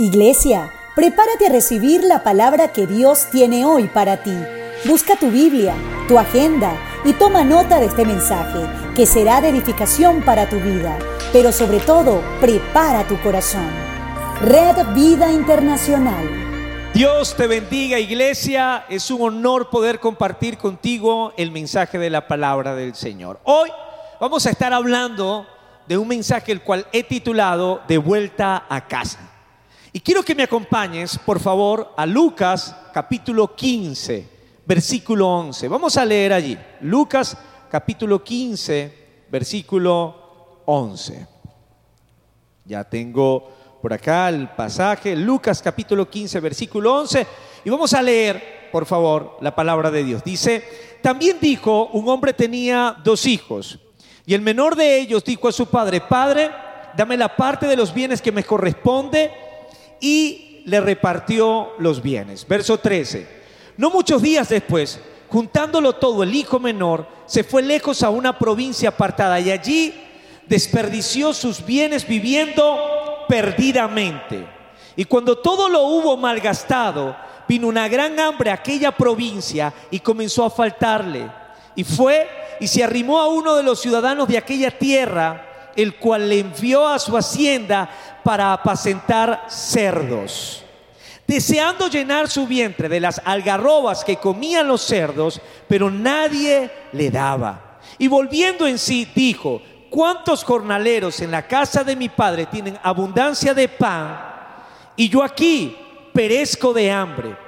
Iglesia, prepárate a recibir la palabra que Dios tiene hoy para ti. Busca tu Biblia, tu agenda y toma nota de este mensaje que será de edificación para tu vida, pero sobre todo, prepara tu corazón. Red Vida Internacional. Dios te bendiga iglesia, es un honor poder compartir contigo el mensaje de la palabra del Señor. Hoy vamos a estar hablando de un mensaje el cual he titulado De vuelta a casa. Y quiero que me acompañes, por favor, a Lucas capítulo 15, versículo 11. Vamos a leer allí. Lucas capítulo 15, versículo 11. Ya tengo por acá el pasaje, Lucas capítulo 15, versículo 11. Y vamos a leer, por favor, la palabra de Dios. Dice, también dijo, un hombre tenía dos hijos. Y el menor de ellos dijo a su padre, Padre, dame la parte de los bienes que me corresponde y le repartió los bienes. Verso 13. No muchos días después, juntándolo todo, el hijo menor se fue lejos a una provincia apartada y allí desperdició sus bienes viviendo perdidamente. Y cuando todo lo hubo malgastado, vino una gran hambre a aquella provincia y comenzó a faltarle. Y fue y se arrimó a uno de los ciudadanos de aquella tierra el cual le envió a su hacienda para apacentar cerdos. Deseando llenar su vientre de las algarrobas que comían los cerdos, pero nadie le daba. Y volviendo en sí, dijo, ¿cuántos jornaleros en la casa de mi padre tienen abundancia de pan? Y yo aquí perezco de hambre.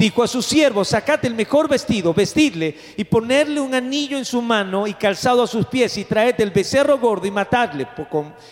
dijo a sus siervos, sacad el mejor vestido, vestidle y ponerle un anillo en su mano y calzado a sus pies y traed el becerro gordo y matadle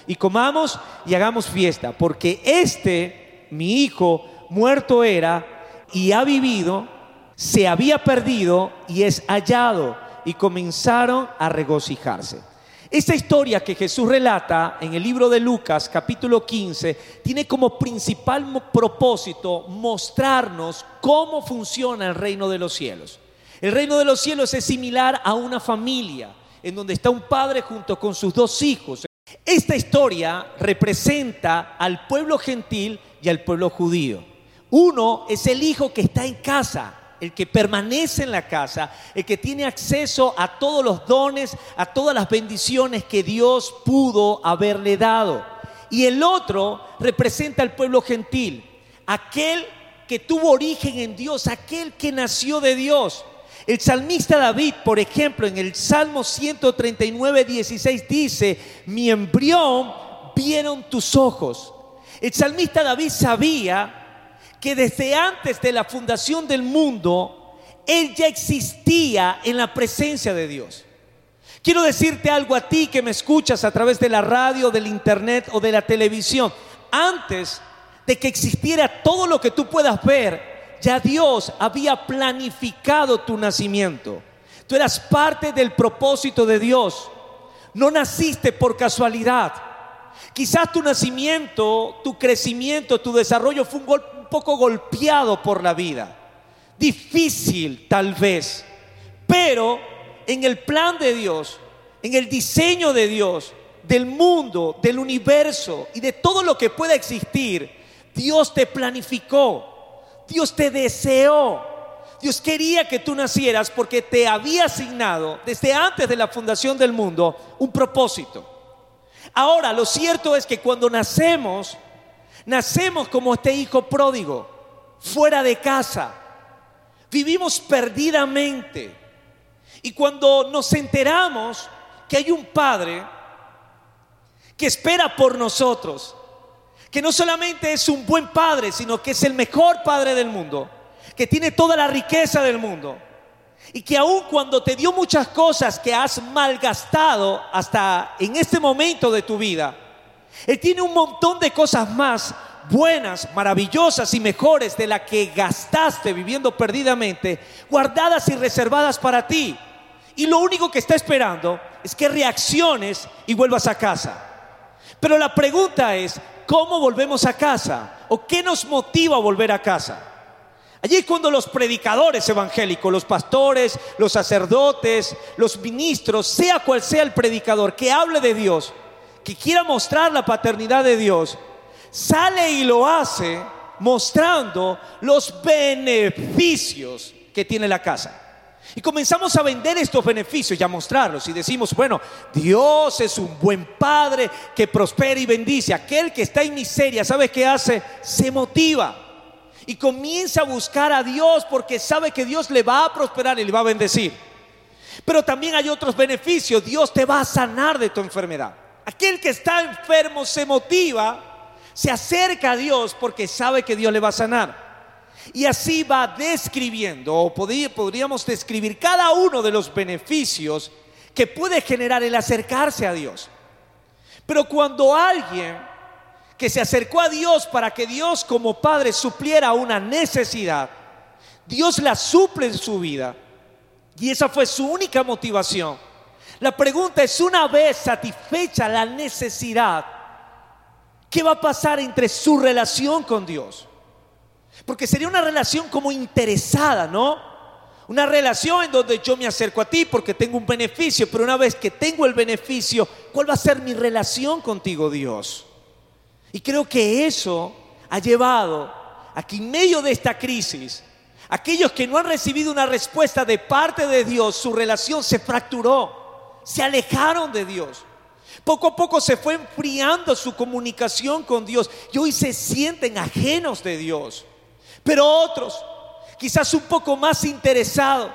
y comamos y hagamos fiesta, porque este, mi hijo, muerto era y ha vivido, se había perdido y es hallado y comenzaron a regocijarse. Esta historia que Jesús relata en el libro de Lucas capítulo 15 tiene como principal propósito mostrarnos cómo funciona el reino de los cielos. El reino de los cielos es similar a una familia en donde está un padre junto con sus dos hijos. Esta historia representa al pueblo gentil y al pueblo judío. Uno es el hijo que está en casa, el que permanece en la casa, el que tiene acceso a todos los dones, a todas las bendiciones que Dios pudo haberle dado. Y el otro representa al pueblo gentil, aquel que tuvo origen en Dios, aquel que nació de Dios. El salmista David, por ejemplo, en el Salmo 139, 16 dice, mi embrión vieron tus ojos. El salmista David sabía que desde antes de la fundación del mundo, Él ya existía en la presencia de Dios. Quiero decirte algo a ti que me escuchas a través de la radio, del internet o de la televisión. Antes de que existiera todo lo que tú puedas ver, ya Dios había planificado tu nacimiento. Tú eras parte del propósito de Dios. No naciste por casualidad. Quizás tu nacimiento, tu crecimiento, tu desarrollo fue un golpe poco golpeado por la vida. Difícil tal vez. Pero en el plan de Dios, en el diseño de Dios, del mundo, del universo y de todo lo que pueda existir, Dios te planificó, Dios te deseó, Dios quería que tú nacieras porque te había asignado desde antes de la fundación del mundo un propósito. Ahora, lo cierto es que cuando nacemos, Nacemos como este hijo pródigo, fuera de casa. Vivimos perdidamente. Y cuando nos enteramos que hay un padre que espera por nosotros, que no solamente es un buen padre, sino que es el mejor padre del mundo, que tiene toda la riqueza del mundo, y que aun cuando te dio muchas cosas que has malgastado hasta en este momento de tu vida, él tiene un montón de cosas más buenas, maravillosas y mejores de la que gastaste viviendo perdidamente, guardadas y reservadas para ti. Y lo único que está esperando es que reacciones y vuelvas a casa. Pero la pregunta es, ¿cómo volvemos a casa? ¿O qué nos motiva a volver a casa? Allí cuando los predicadores evangélicos, los pastores, los sacerdotes, los ministros, sea cual sea el predicador que hable de Dios, que quiera mostrar la paternidad de Dios, sale y lo hace mostrando los beneficios que tiene la casa. Y comenzamos a vender estos beneficios y a mostrarlos y decimos, bueno, Dios es un buen padre que prospera y bendice. Aquel que está en miseria, ¿sabe qué hace? Se motiva y comienza a buscar a Dios porque sabe que Dios le va a prosperar y le va a bendecir. Pero también hay otros beneficios. Dios te va a sanar de tu enfermedad. Aquel que está enfermo se motiva, se acerca a Dios porque sabe que Dios le va a sanar. Y así va describiendo, o podríamos describir cada uno de los beneficios que puede generar el acercarse a Dios. Pero cuando alguien que se acercó a Dios para que Dios como Padre supliera una necesidad, Dios la suple en su vida. Y esa fue su única motivación. La pregunta es, una vez satisfecha la necesidad, ¿qué va a pasar entre su relación con Dios? Porque sería una relación como interesada, ¿no? Una relación en donde yo me acerco a ti porque tengo un beneficio, pero una vez que tengo el beneficio, ¿cuál va a ser mi relación contigo, Dios? Y creo que eso ha llevado a que en medio de esta crisis, aquellos que no han recibido una respuesta de parte de Dios, su relación se fracturó, se alejaron de Dios. Poco a poco se fue enfriando su comunicación con Dios y hoy se sienten ajenos de Dios. Pero otros, quizás un poco más interesados,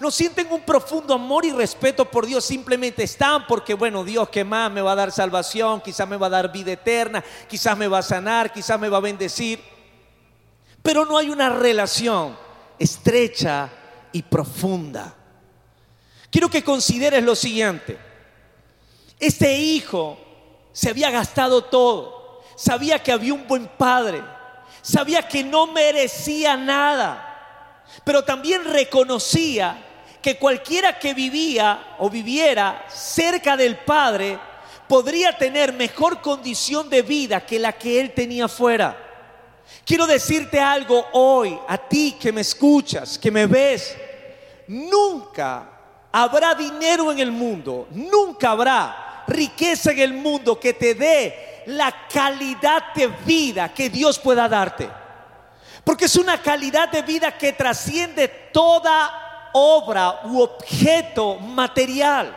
no sienten un profundo amor y respeto por Dios, simplemente están porque, bueno, Dios que más me va a dar salvación, quizás me va a dar vida eterna, quizás me va a sanar, quizás me va a bendecir. Pero no hay una relación estrecha y profunda. Quiero que consideres lo siguiente. Este hijo se había gastado todo, sabía que había un buen padre, sabía que no merecía nada, pero también reconocía que cualquiera que vivía o viviera cerca del Padre podría tener mejor condición de vida que la que él tenía fuera. Quiero decirte algo hoy, a ti que me escuchas, que me ves, nunca habrá dinero en el mundo, nunca habrá riqueza en el mundo que te dé la calidad de vida que Dios pueda darte. Porque es una calidad de vida que trasciende toda obra u objeto material.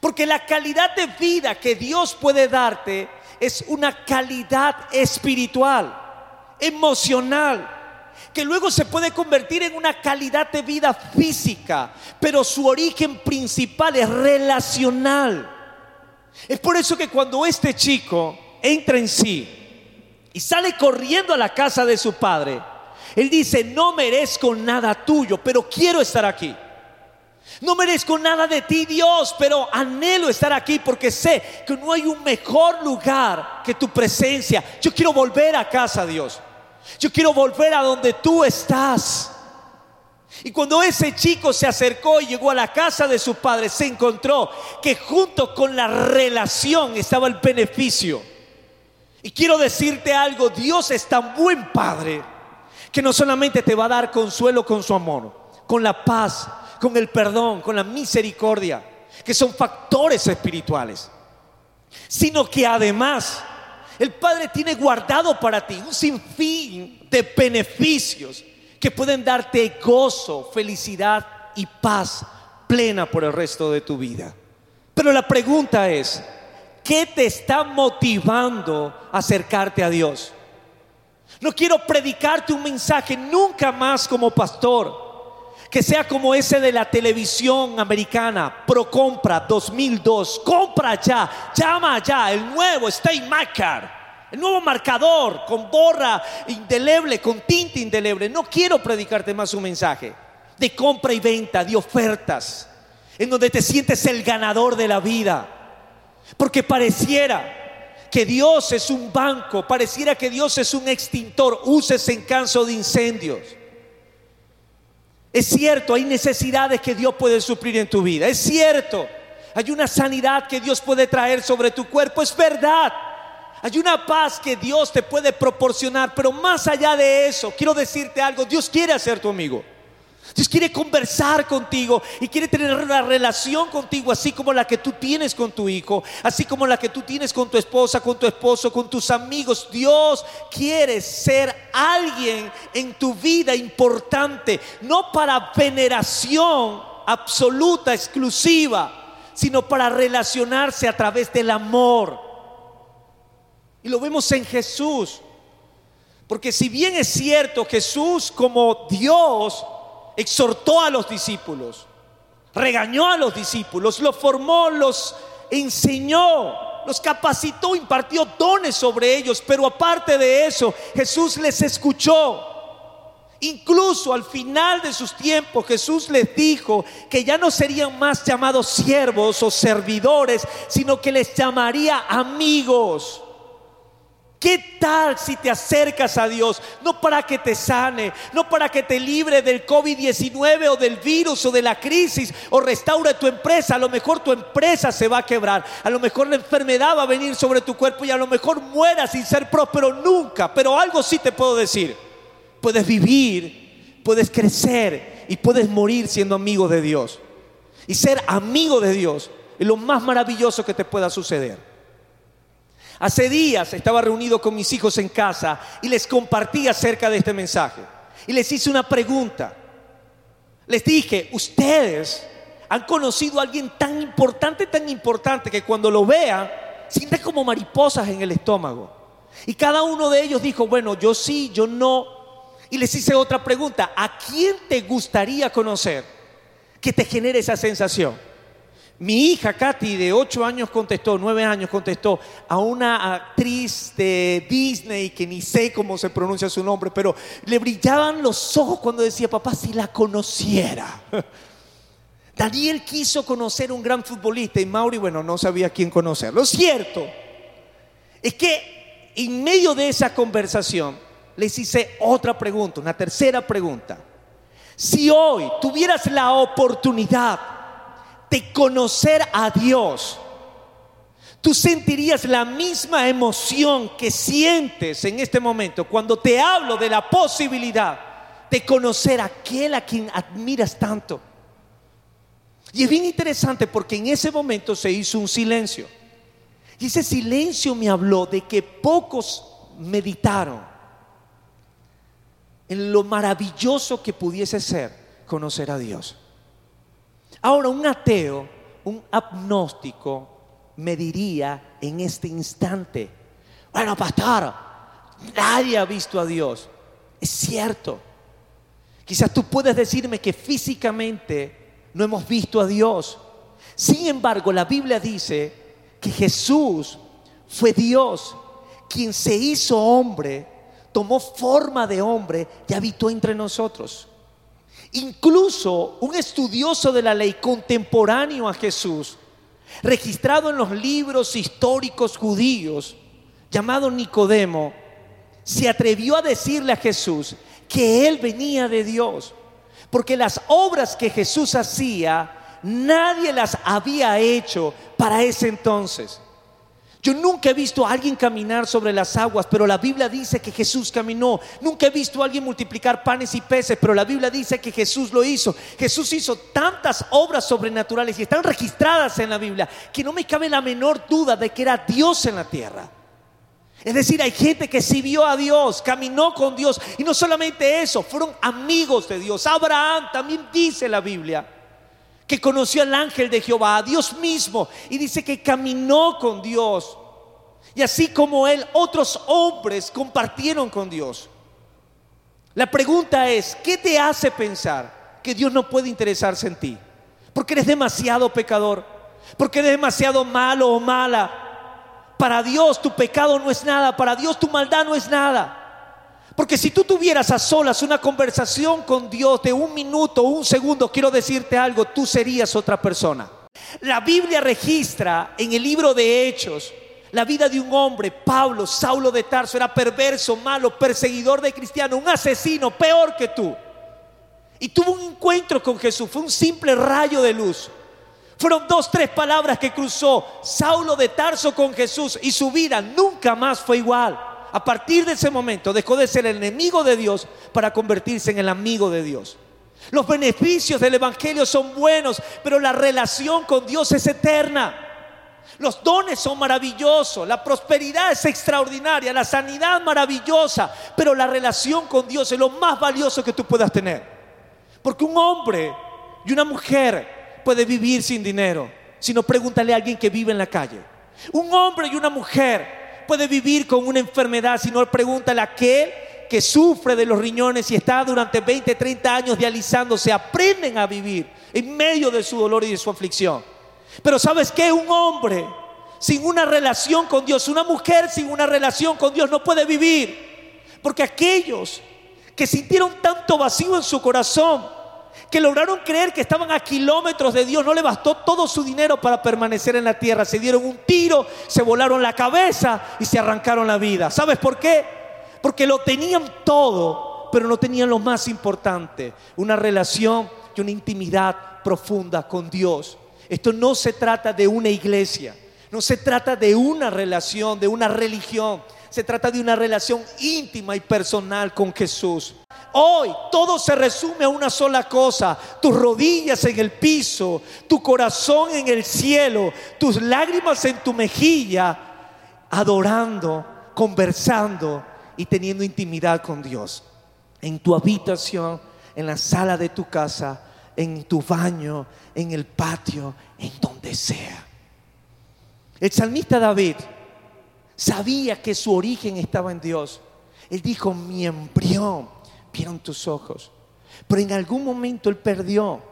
Porque la calidad de vida que Dios puede darte es una calidad espiritual, emocional, que luego se puede convertir en una calidad de vida física, pero su origen principal es relacional. Es por eso que cuando este chico entra en sí y sale corriendo a la casa de su padre, él dice, no merezco nada tuyo, pero quiero estar aquí. No merezco nada de ti, Dios, pero anhelo estar aquí porque sé que no hay un mejor lugar que tu presencia. Yo quiero volver a casa, Dios. Yo quiero volver a donde tú estás. Y cuando ese chico se acercó y llegó a la casa de su padre, se encontró que junto con la relación estaba el beneficio. Y quiero decirte algo, Dios es tan buen padre que no solamente te va a dar consuelo con su amor, con la paz, con el perdón, con la misericordia, que son factores espirituales, sino que además el Padre tiene guardado para ti un sinfín de beneficios que pueden darte gozo, felicidad y paz plena por el resto de tu vida. Pero la pregunta es, ¿qué te está motivando a acercarte a Dios? No quiero predicarte un mensaje nunca más como pastor que sea como ese de la televisión americana, Pro Compra 2002. Compra ya, llama ya, el nuevo Stay Marker, el nuevo marcador con borra indeleble, con tinta indeleble. No quiero predicarte más un mensaje de compra y venta, de ofertas, en donde te sientes el ganador de la vida. Porque pareciera que Dios es un banco, pareciera que Dios es un extintor, úsese en caso de incendios. Es cierto, hay necesidades que Dios puede suplir en tu vida. Es cierto, hay una sanidad que Dios puede traer sobre tu cuerpo. Es verdad. Hay una paz que Dios te puede proporcionar. Pero más allá de eso, quiero decirte algo. Dios quiere ser tu amigo. Dios quiere conversar contigo y quiere tener una relación contigo, así como la que tú tienes con tu hijo, así como la que tú tienes con tu esposa, con tu esposo, con tus amigos. Dios quiere ser alguien en tu vida importante, no para veneración absoluta, exclusiva, sino para relacionarse a través del amor. Y lo vemos en Jesús. Porque si bien es cierto, Jesús como Dios, exhortó a los discípulos, regañó a los discípulos, los formó, los enseñó, los capacitó, impartió dones sobre ellos, pero aparte de eso, Jesús les escuchó. Incluso al final de sus tiempos Jesús les dijo que ya no serían más llamados siervos o servidores, sino que les llamaría amigos. ¿Qué tal si te acercas a Dios? No para que te sane, no para que te libre del COVID-19 o del virus o de la crisis o restaure tu empresa. A lo mejor tu empresa se va a quebrar. A lo mejor la enfermedad va a venir sobre tu cuerpo y a lo mejor mueras sin ser próspero nunca. Pero algo sí te puedo decir. Puedes vivir, puedes crecer y puedes morir siendo amigo de Dios. Y ser amigo de Dios es lo más maravilloso que te pueda suceder. Hace días estaba reunido con mis hijos en casa y les compartí acerca de este mensaje. Y les hice una pregunta. Les dije, ustedes han conocido a alguien tan importante, tan importante, que cuando lo vean, sienten como mariposas en el estómago. Y cada uno de ellos dijo, bueno, yo sí, yo no. Y les hice otra pregunta, ¿a quién te gustaría conocer que te genere esa sensación? Mi hija Katy, de 8 años, contestó, 9 años, contestó a una actriz de Disney que ni sé cómo se pronuncia su nombre, pero le brillaban los ojos cuando decía, papá, si la conociera. Daniel quiso conocer un gran futbolista y Mauri, bueno, no sabía quién conocer. Lo cierto es que en medio de esa conversación les hice otra pregunta, una tercera pregunta. Si hoy tuvieras la oportunidad de conocer a Dios, tú sentirías la misma emoción que sientes en este momento cuando te hablo de la posibilidad de conocer a aquel a quien admiras tanto. Y es bien interesante porque en ese momento se hizo un silencio. Y ese silencio me habló de que pocos meditaron en lo maravilloso que pudiese ser conocer a Dios. Ahora, un ateo, un agnóstico, me diría en este instante, bueno, pastor, nadie ha visto a Dios. Es cierto. Quizás tú puedes decirme que físicamente no hemos visto a Dios. Sin embargo, la Biblia dice que Jesús fue Dios quien se hizo hombre, tomó forma de hombre y habitó entre nosotros. Incluso un estudioso de la ley contemporáneo a Jesús, registrado en los libros históricos judíos, llamado Nicodemo, se atrevió a decirle a Jesús que él venía de Dios, porque las obras que Jesús hacía, nadie las había hecho para ese entonces. Yo nunca he visto a alguien caminar sobre las aguas, pero la Biblia dice que Jesús caminó. Nunca he visto a alguien multiplicar panes y peces, pero la Biblia dice que Jesús lo hizo. Jesús hizo tantas obras sobrenaturales y están registradas en la Biblia que no me cabe la menor duda de que era Dios en la tierra. Es decir, hay gente que sí vio a Dios, caminó con Dios y no solamente eso, fueron amigos de Dios. Abraham también dice la Biblia que conoció al ángel de Jehová, a Dios mismo, y dice que caminó con Dios. Y así como él, otros hombres compartieron con Dios. La pregunta es, ¿qué te hace pensar que Dios no puede interesarse en ti? Porque eres demasiado pecador, porque eres demasiado malo o mala. Para Dios tu pecado no es nada, para Dios tu maldad no es nada. Porque si tú tuvieras a solas una conversación con Dios de un minuto o un segundo, quiero decirte algo, tú serías otra persona. La Biblia registra en el libro de Hechos la vida de un hombre, Pablo, Saulo de Tarso, era perverso, malo, perseguidor de cristianos, un asesino, peor que tú. Y tuvo un encuentro con Jesús, fue un simple rayo de luz. Fueron dos, tres palabras que cruzó Saulo de Tarso con Jesús y su vida nunca más fue igual. A partir de ese momento dejó de ser el enemigo de Dios para convertirse en el amigo de Dios. Los beneficios del Evangelio son buenos, pero la relación con Dios es eterna. Los dones son maravillosos, la prosperidad es extraordinaria, la sanidad maravillosa, pero la relación con Dios es lo más valioso que tú puedas tener. Porque un hombre y una mujer puede vivir sin dinero, si no pregúntale a alguien que vive en la calle. Un hombre y una mujer puede vivir con una enfermedad, si no pregúntale a aquel que sufre de los riñones y está durante 20, 30 años dializándose, aprenden a vivir en medio de su dolor y de su aflicción. Pero ¿sabes qué? Un hombre sin una relación con Dios, una mujer sin una relación con Dios no puede vivir. Porque aquellos que sintieron tanto vacío en su corazón, que lograron creer que estaban a kilómetros de Dios, no le bastó todo su dinero para permanecer en la tierra. Se dieron un tiro, se volaron la cabeza y se arrancaron la vida. ¿Sabes por qué? Porque lo tenían todo, pero no tenían lo más importante, una relación y una intimidad profunda con Dios. Esto no se trata de una iglesia, no se trata de una relación, de una religión. Se trata de una relación íntima y personal con Jesús. Hoy todo se resume a una sola cosa, tus rodillas en el piso, tu corazón en el cielo, tus lágrimas en tu mejilla, adorando, conversando y teniendo intimidad con Dios. En tu habitación, en la sala de tu casa, en tu baño, en el patio, en donde sea. El salmista David sabía que su origen estaba en Dios. Él dijo, mi embrión vieron tus ojos. Pero en algún momento él perdió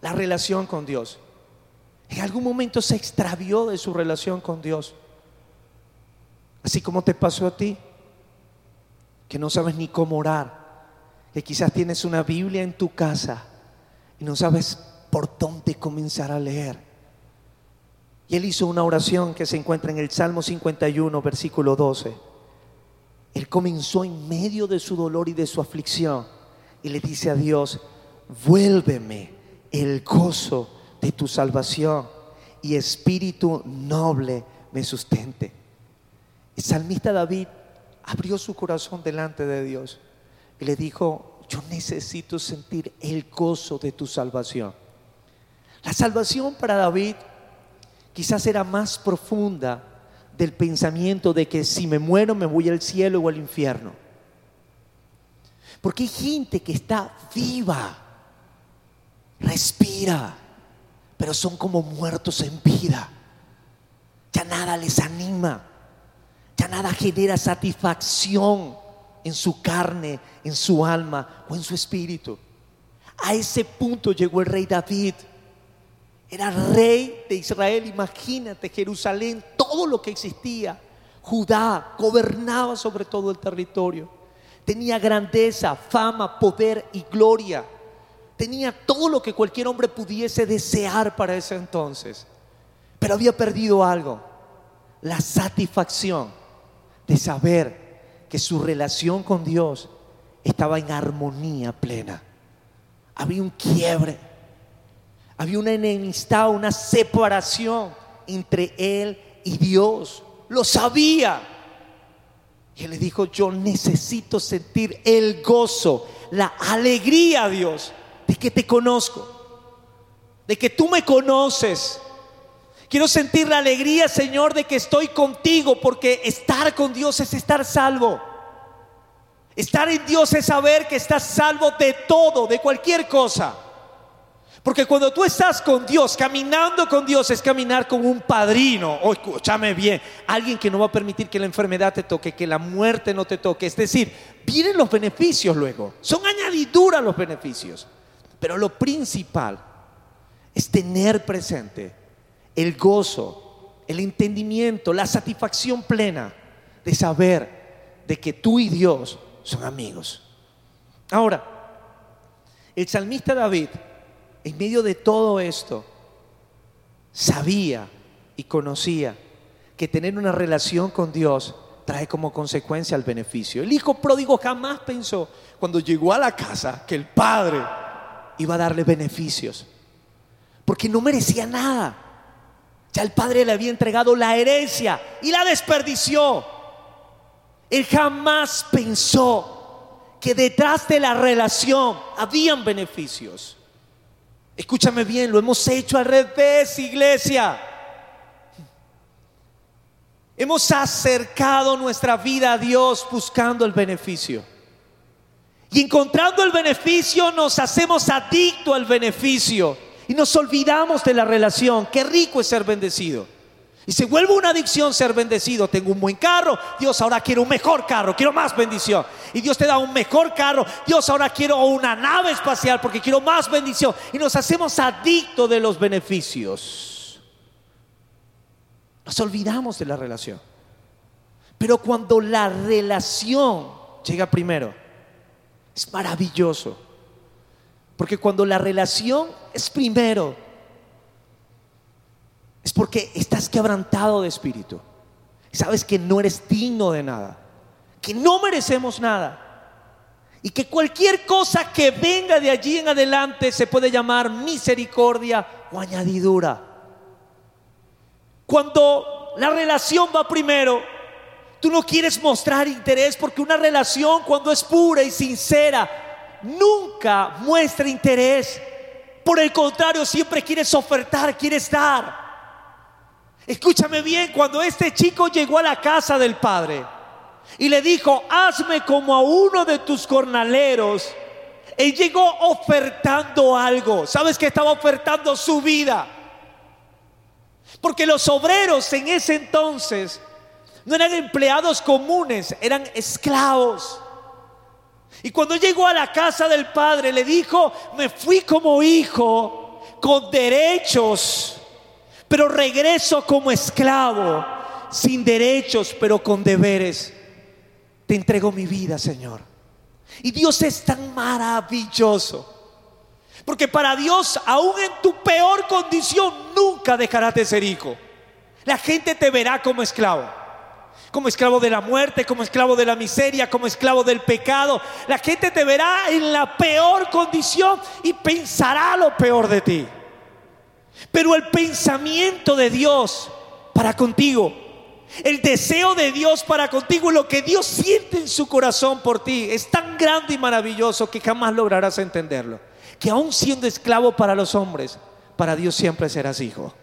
la relación con Dios. En algún momento se extravió de su relación con Dios. Así como te pasó a ti, que no sabes ni cómo orar, que quizás tienes una Biblia en tu casa y no sabes por dónde comenzar a leer. Y él hizo una oración que se encuentra en el Salmo 51, versículo 12. Él comenzó en medio de su dolor y de su aflicción y le dice a Dios, vuélveme el gozo de tu salvación y espíritu noble me sustente. El salmista David abrió su corazón delante de Dios y le dijo, yo necesito sentir el gozo de tu salvación. La salvación para David quizás era más profunda del pensamiento de que si me muero me voy al cielo o al infierno. Porque hay gente que está viva, respira, pero son como muertos en vida. Ya nada les anima, ya nada genera satisfacción en su carne, en su alma o en su espíritu. A ese punto llegó el rey David. Era rey de Israel, imagínate, Jerusalén, todo lo que existía. Judá gobernaba sobre todo el territorio. Tenía grandeza, fama, poder y gloria. Tenía todo lo que cualquier hombre pudiese desear para ese entonces. Pero había perdido algo, la satisfacción de saber que su relación con Dios estaba en armonía plena. Había un quiebre, había una enemistad, una separación entre él y Dios. Lo sabía. Y él le dijo, yo necesito sentir el gozo, la alegría, Dios, de que te conozco, de que tú me conoces. Quiero sentir la alegría, Señor, de que estoy contigo, porque estar con Dios es estar salvo. Estar en Dios es saber que estás salvo de todo, de cualquier cosa. Porque cuando tú estás con Dios, caminando con Dios, es caminar con un padrino. Oh, escúchame bien, alguien que no va a permitir que la enfermedad te toque, que la muerte no te toque. Es decir, vienen los beneficios luego. Son añadiduras los beneficios. Pero lo principal es tener presente el gozo, el entendimiento, la satisfacción plena de saber de que tú y Dios son amigos. Ahora, el salmista David, en medio de todo esto, sabía y conocía que tener una relación con Dios trae como consecuencia el beneficio. El hijo pródigo jamás pensó cuando llegó a la casa que el padre iba a darle beneficios, porque no merecía nada. Ya el padre le había entregado la herencia y la desperdició. Él jamás pensó que detrás de la relación habían beneficios. Escúchame bien, lo hemos hecho al revés, iglesia. Hemos acercado nuestra vida a Dios buscando el beneficio. Y encontrando el beneficio nos hacemos adicto al beneficio y nos olvidamos de la relación. Qué rico es ser bendecido. Y se vuelve una adicción ser bendecido. Tengo un buen carro, Dios ahora quiero un mejor carro, quiero más bendición. Y Dios te da un mejor carro, Dios ahora quiero una nave espacial porque quiero más bendición. Y nos hacemos adictos de los beneficios. Nos olvidamos de la relación. Pero cuando la relación llega primero, es maravilloso. Porque cuando la relación es primero, es porque estás quebrantado de espíritu. Sabes que no eres digno de nada, que no merecemos nada. Y que cualquier cosa que venga de allí en adelante se puede llamar misericordia o añadidura. Cuando la relación va primero, tú no quieres mostrar interés porque una relación cuando es pura y sincera nunca muestra interés. Por el contrario, siempre quieres ofertar, quieres dar. Escúchame bien, cuando este chico llegó a la casa del padre y le dijo, hazme como a uno de tus jornaleros, él llegó ofertando algo. ¿Sabes que estaba ofertando su vida? Porque los obreros en ese entonces no eran empleados comunes, eran esclavos. Y cuando llegó a la casa del padre, le dijo, me fui como hijo, con derechos pero regreso como esclavo, sin derechos, pero con deberes. Te entrego mi vida, Señor. Y Dios es tan maravilloso. Porque para Dios, aún en tu peor condición, nunca dejarás de ser hijo. La gente te verá como esclavo. Como esclavo de la muerte, como esclavo de la miseria, como esclavo del pecado. La gente te verá en la peor condición y pensará lo peor de ti. Pero el pensamiento de Dios para contigo, el deseo de Dios para contigo, lo que Dios siente en su corazón por ti, es tan grande y maravilloso que jamás lograrás entenderlo. Que aún siendo esclavo para los hombres, para Dios siempre serás hijo.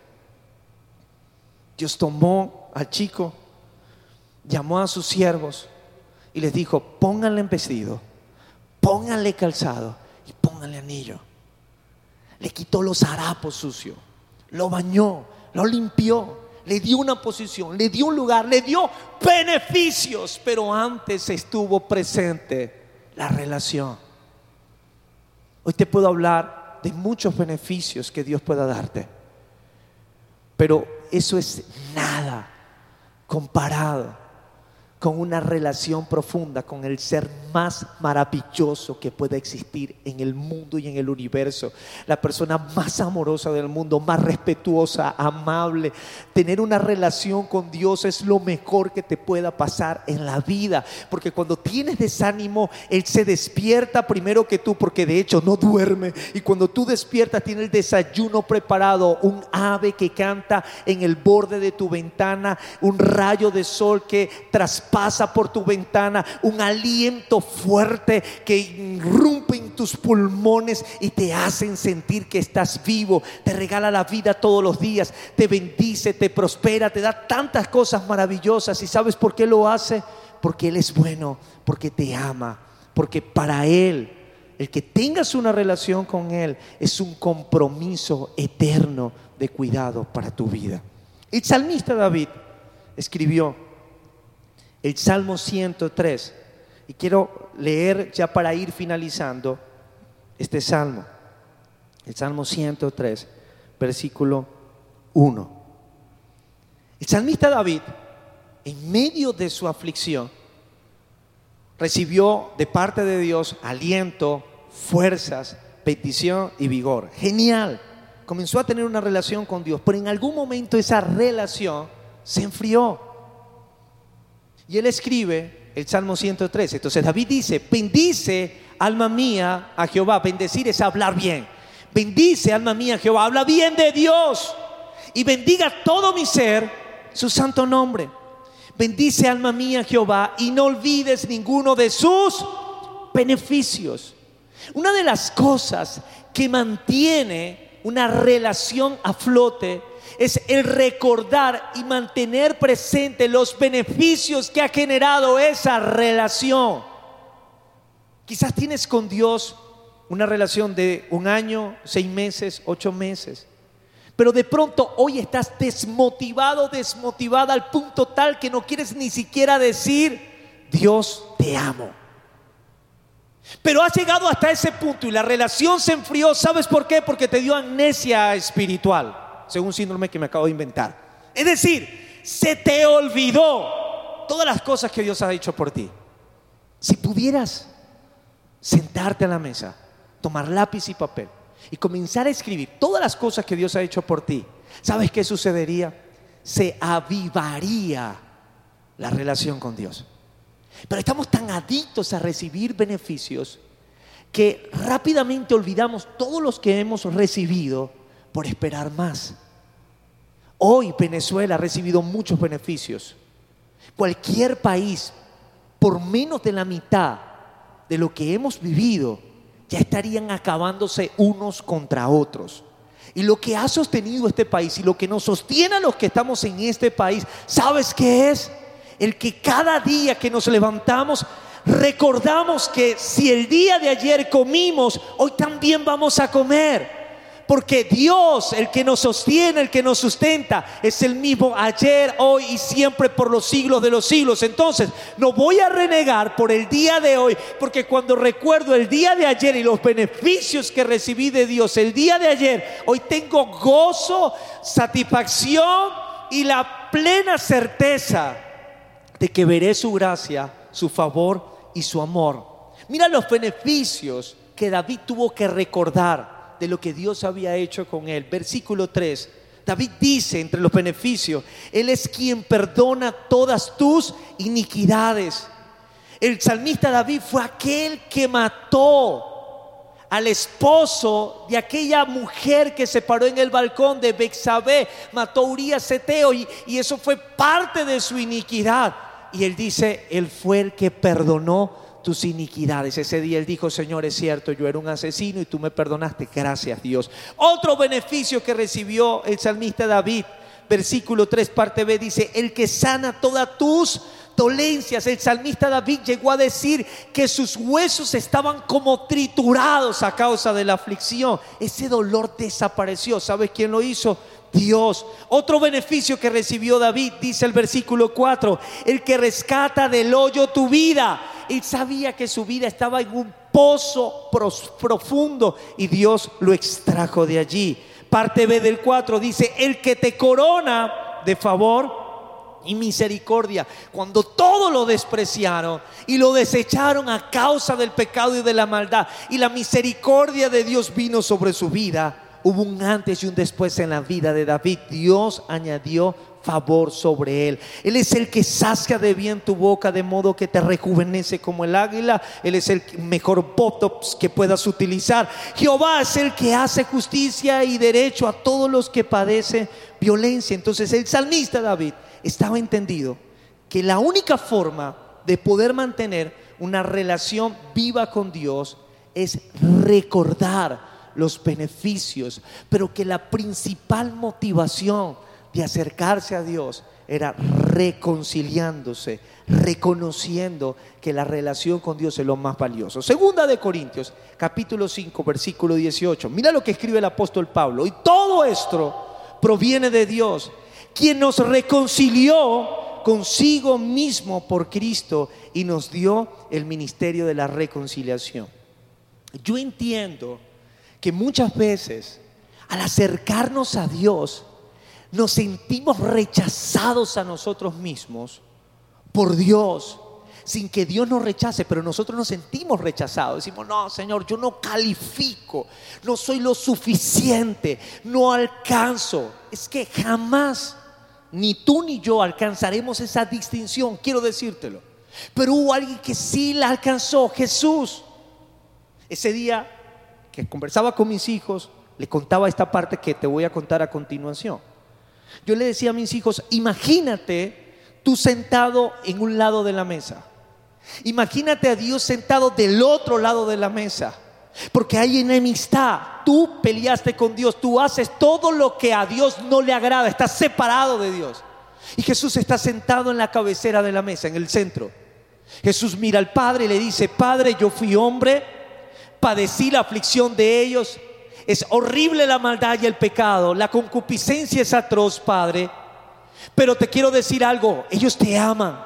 Dios tomó al chico, llamó a sus siervos y les dijo, pónganle en vestido, pónganle calzado y pónganle anillo. Le quitó los harapos sucios lo bañó, lo limpió, le dio una posición, le dio un lugar, le dio beneficios, pero antes estuvo presente la relación. Hoy te puedo hablar de muchos beneficios que Dios pueda darte, pero eso es nada comparado con una relación profunda con el ser más maravilloso que pueda existir en el mundo y en el universo. La persona más amorosa del mundo, más respetuosa, amable. Tener una relación con Dios es lo mejor que te pueda pasar en la vida. Porque cuando tienes desánimo, Él se despierta primero que tú, porque de hecho no duerme. Y cuando tú despiertas, tiene el desayuno preparado, un ave que canta en el borde de tu ventana, un rayo de sol que traspasa pasa por tu ventana, un aliento fuerte que irrumpe en tus pulmones y te hacen sentir que estás vivo, te regala la vida todos los días, te bendice, te prospera, te da tantas cosas maravillosas. ¿Y sabes por qué lo hace? Porque Él es bueno, porque te ama, porque para Él el que tengas una relación con Él es un compromiso eterno de cuidado para tu vida. El salmista David escribió, el Salmo 103. Y quiero leer ya para ir finalizando este salmo. El Salmo 103, versículo 1. El salmista David, en medio de su aflicción, recibió de parte de Dios aliento, fuerzas, petición y vigor. Genial. Comenzó a tener una relación con Dios, pero en algún momento esa relación se enfrió. Y él escribe el Salmo 103. Entonces David dice, bendice alma mía a Jehová. Bendecir es hablar bien. Bendice alma mía a Jehová. Habla bien de Dios. Y bendiga todo mi ser su santo nombre. Bendice alma mía Jehová y no olvides ninguno de sus beneficios. Una de las cosas que mantiene una relación a flote es el recordar y mantener presente los beneficios que ha generado esa relación. Quizás tienes con Dios una relación de un año, seis meses, ocho meses. Pero de pronto hoy estás desmotivado, desmotivada al punto tal que no quieres ni siquiera decir, Dios te amo. Pero has llegado hasta ese punto y la relación se enfrió. ¿Sabes por qué? Porque te dio amnesia espiritual según síndrome que me acabo de inventar. Es decir, se te olvidó todas las cosas que Dios ha hecho por ti. Si pudieras sentarte a la mesa, tomar lápiz y papel y comenzar a escribir todas las cosas que Dios ha hecho por ti, ¿sabes qué sucedería? Se avivaría la relación con Dios. Pero estamos tan adictos a recibir beneficios que rápidamente olvidamos todos los que hemos recibido por esperar más. Hoy Venezuela ha recibido muchos beneficios. Cualquier país, por menos de la mitad de lo que hemos vivido, ya estarían acabándose unos contra otros. Y lo que ha sostenido este país y lo que nos sostiene a los que estamos en este país, ¿sabes qué es? El que cada día que nos levantamos recordamos que si el día de ayer comimos, hoy también vamos a comer. Porque Dios, el que nos sostiene, el que nos sustenta, es el mismo ayer, hoy y siempre por los siglos de los siglos. Entonces, no voy a renegar por el día de hoy, porque cuando recuerdo el día de ayer y los beneficios que recibí de Dios el día de ayer, hoy tengo gozo, satisfacción y la plena certeza de que veré su gracia, su favor y su amor. Mira los beneficios que David tuvo que recordar de lo que Dios había hecho con él. Versículo 3. David dice entre los beneficios, Él es quien perdona todas tus iniquidades. El salmista David fue aquel que mató al esposo de aquella mujer que se paró en el balcón de Bexabé, mató a Urias Eteo y, y eso fue parte de su iniquidad. Y él dice, Él fue el que perdonó tus iniquidades. Ese día él dijo, Señor, es cierto, yo era un asesino y tú me perdonaste. Gracias Dios. Otro beneficio que recibió el salmista David, versículo 3, parte B, dice, el que sana todas tus dolencias. El salmista David llegó a decir que sus huesos estaban como triturados a causa de la aflicción. Ese dolor desapareció. ¿Sabes quién lo hizo? Dios. Otro beneficio que recibió David, dice el versículo 4, el que rescata del hoyo tu vida. Él sabía que su vida estaba en un pozo profundo y Dios lo extrajo de allí. Parte B del 4 dice, el que te corona de favor y misericordia. Cuando todo lo despreciaron y lo desecharon a causa del pecado y de la maldad, y la misericordia de Dios vino sobre su vida, hubo un antes y un después en la vida de David. Dios añadió favor sobre él. Él es el que sacia de bien tu boca de modo que te rejuvenece como el águila. Él es el mejor botox que puedas utilizar. Jehová es el que hace justicia y derecho a todos los que padecen violencia. Entonces el salmista David estaba entendido que la única forma de poder mantener una relación viva con Dios es recordar los beneficios, pero que la principal motivación de acercarse a Dios era reconciliándose, reconociendo que la relación con Dios es lo más valioso. Segunda de Corintios, capítulo 5, versículo 18. Mira lo que escribe el apóstol Pablo. Y todo esto proviene de Dios, quien nos reconcilió consigo mismo por Cristo y nos dio el ministerio de la reconciliación. Yo entiendo que muchas veces al acercarnos a Dios nos sentimos rechazados a nosotros mismos por Dios, sin que Dios nos rechace, pero nosotros nos sentimos rechazados. Decimos, no, Señor, yo no califico, no soy lo suficiente, no alcanzo. Es que jamás ni tú ni yo alcanzaremos esa distinción, quiero decírtelo. Pero hubo alguien que sí la alcanzó, Jesús. Ese día que conversaba con mis hijos, le contaba esta parte que te voy a contar a continuación. Yo le decía a mis hijos, imagínate tú sentado en un lado de la mesa. Imagínate a Dios sentado del otro lado de la mesa. Porque hay enemistad. Tú peleaste con Dios. Tú haces todo lo que a Dios no le agrada. Estás separado de Dios. Y Jesús está sentado en la cabecera de la mesa, en el centro. Jesús mira al Padre y le dice, Padre, yo fui hombre, padecí la aflicción de ellos. Es horrible la maldad y el pecado. La concupiscencia es atroz, Padre. Pero te quiero decir algo, ellos te aman.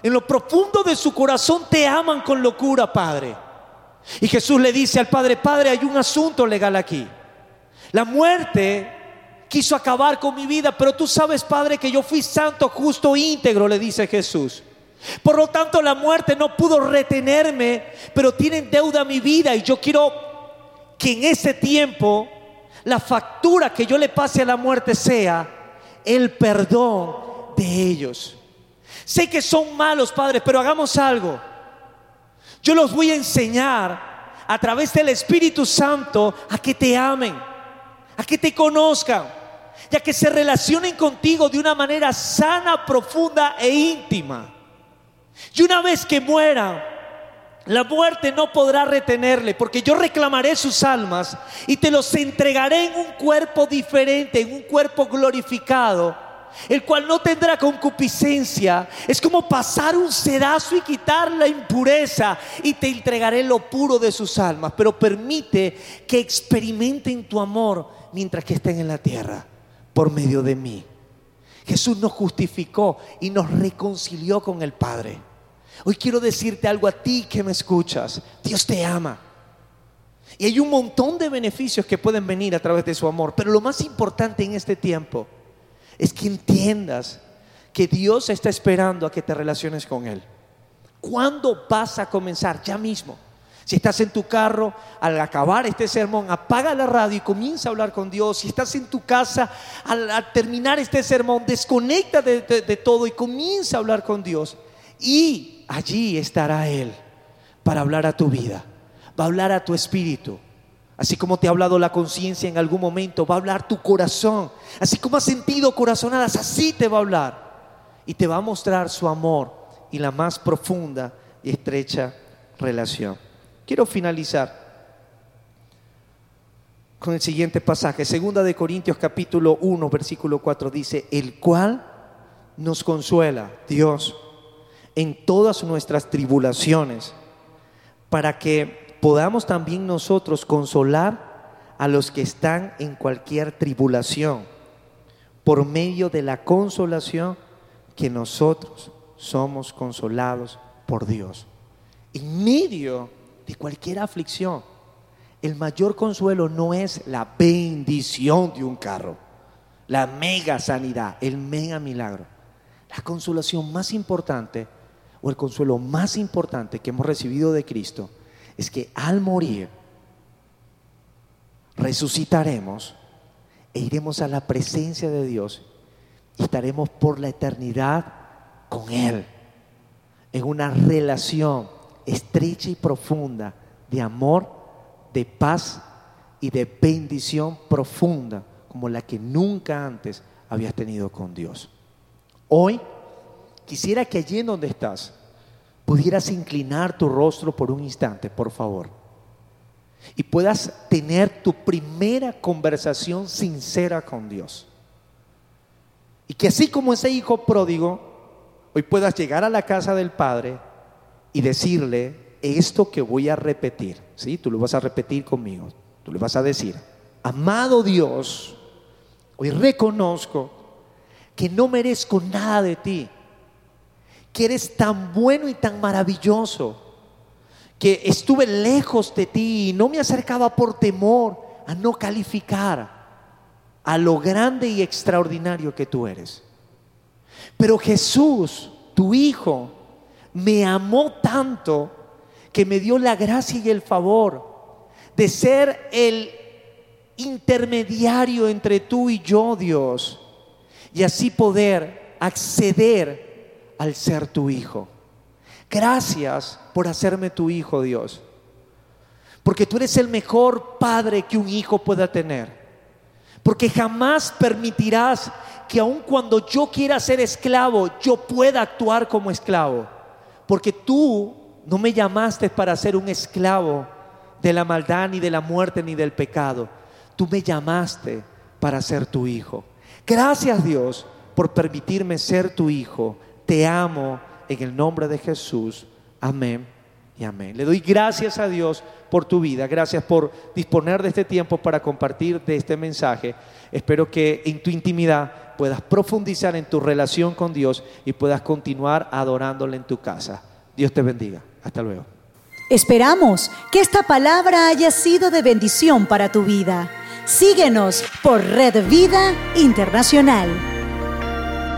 En lo profundo de su corazón te aman con locura, Padre. Y Jesús le dice al Padre, Padre, hay un asunto legal aquí. La muerte quiso acabar con mi vida, pero tú sabes, Padre, que yo fui santo, justo, íntegro, le dice Jesús. Por lo tanto, la muerte no pudo retenerme, pero tiene deuda mi vida y yo quiero que en ese tiempo la factura que yo le pase a la muerte sea el perdón de ellos. Sé que son malos, padres, pero hagamos algo. Yo los voy a enseñar a través del Espíritu Santo a que te amen, a que te conozcan, y a que se relacionen contigo de una manera sana, profunda e íntima. Y una vez que muera, la muerte no podrá retenerle, porque yo reclamaré sus almas y te los entregaré en un cuerpo diferente, en un cuerpo glorificado, el cual no tendrá concupiscencia. Es como pasar un sedazo y quitar la impureza y te entregaré lo puro de sus almas, pero permite que experimenten tu amor mientras que estén en la tierra por medio de mí. Jesús nos justificó y nos reconcilió con el Padre. Hoy quiero decirte algo a ti que me escuchas. Dios te ama. Y hay un montón de beneficios que pueden venir a través de su amor. Pero lo más importante en este tiempo es que entiendas que Dios está esperando a que te relaciones con Él. ¿Cuándo vas a comenzar? Ya mismo. Si estás en tu carro, al acabar este sermón, apaga la radio y comienza a hablar con Dios. Si estás en tu casa, al, terminar este sermón, desconecta de todo y comienza a hablar con Dios. Y allí estará Él para hablar a tu vida, va a hablar a tu espíritu. Así como te ha hablado la conciencia en algún momento, va a hablar tu corazón. Así como has sentido corazonadas, así te va a hablar. Y te va a mostrar su amor y la más profunda y estrecha relación. Quiero finalizar con el siguiente pasaje. Segunda de Corintios capítulo 1, versículo 4 dice, el cual nos consuela, Dios en todas nuestras tribulaciones, para que podamos también nosotros consolar a los que están en cualquier tribulación, por medio de la consolación que nosotros somos consolados por Dios. En medio de cualquier aflicción, el mayor consuelo no es la bendición de un carro, la mega sanidad, el mega milagro. La consolación más importante o el consuelo más importante que hemos recibido de Cristo es que al morir resucitaremos e iremos a la presencia de Dios y estaremos por la eternidad con Él en una relación estrecha y profunda de amor, de paz y de bendición profunda como la que nunca antes habías tenido con Dios. Hoy Quisiera que allí en donde estás pudieras inclinar tu rostro por un instante, por favor. Y puedas tener tu primera conversación sincera con Dios. Y que así como ese hijo pródigo, hoy puedas llegar a la casa del Padre y decirle esto que voy a repetir. ¿sí? Tú lo vas a repetir conmigo. Tú le vas a decir, amado Dios, hoy reconozco que no merezco nada de ti que eres tan bueno y tan maravilloso, que estuve lejos de ti y no me acercaba por temor a no calificar a lo grande y extraordinario que tú eres. Pero Jesús, tu Hijo, me amó tanto que me dio la gracia y el favor de ser el intermediario entre tú y yo, Dios y así poder acceder al ser tu hijo. Gracias por hacerme tu hijo, Dios. Porque tú eres el mejor padre que un hijo pueda tener. Porque jamás permitirás que aun cuando yo quiera ser esclavo, yo pueda actuar como esclavo. Porque tú no me llamaste para ser un esclavo de la maldad, ni de la muerte, ni del pecado. Tú me llamaste para ser tu hijo. Gracias Dios por permitirme ser tu hijo. Te amo en el nombre de Jesús. Amén y amén. Le doy gracias a Dios por tu vida. Gracias por disponer de este tiempo para compartir de este mensaje. Espero que en tu intimidad puedas profundizar en tu relación con Dios y puedas continuar adorándole en tu casa. Dios te bendiga. Hasta luego. Esperamos que esta palabra haya sido de bendición para tu vida. Síguenos por Red Vida Internacional.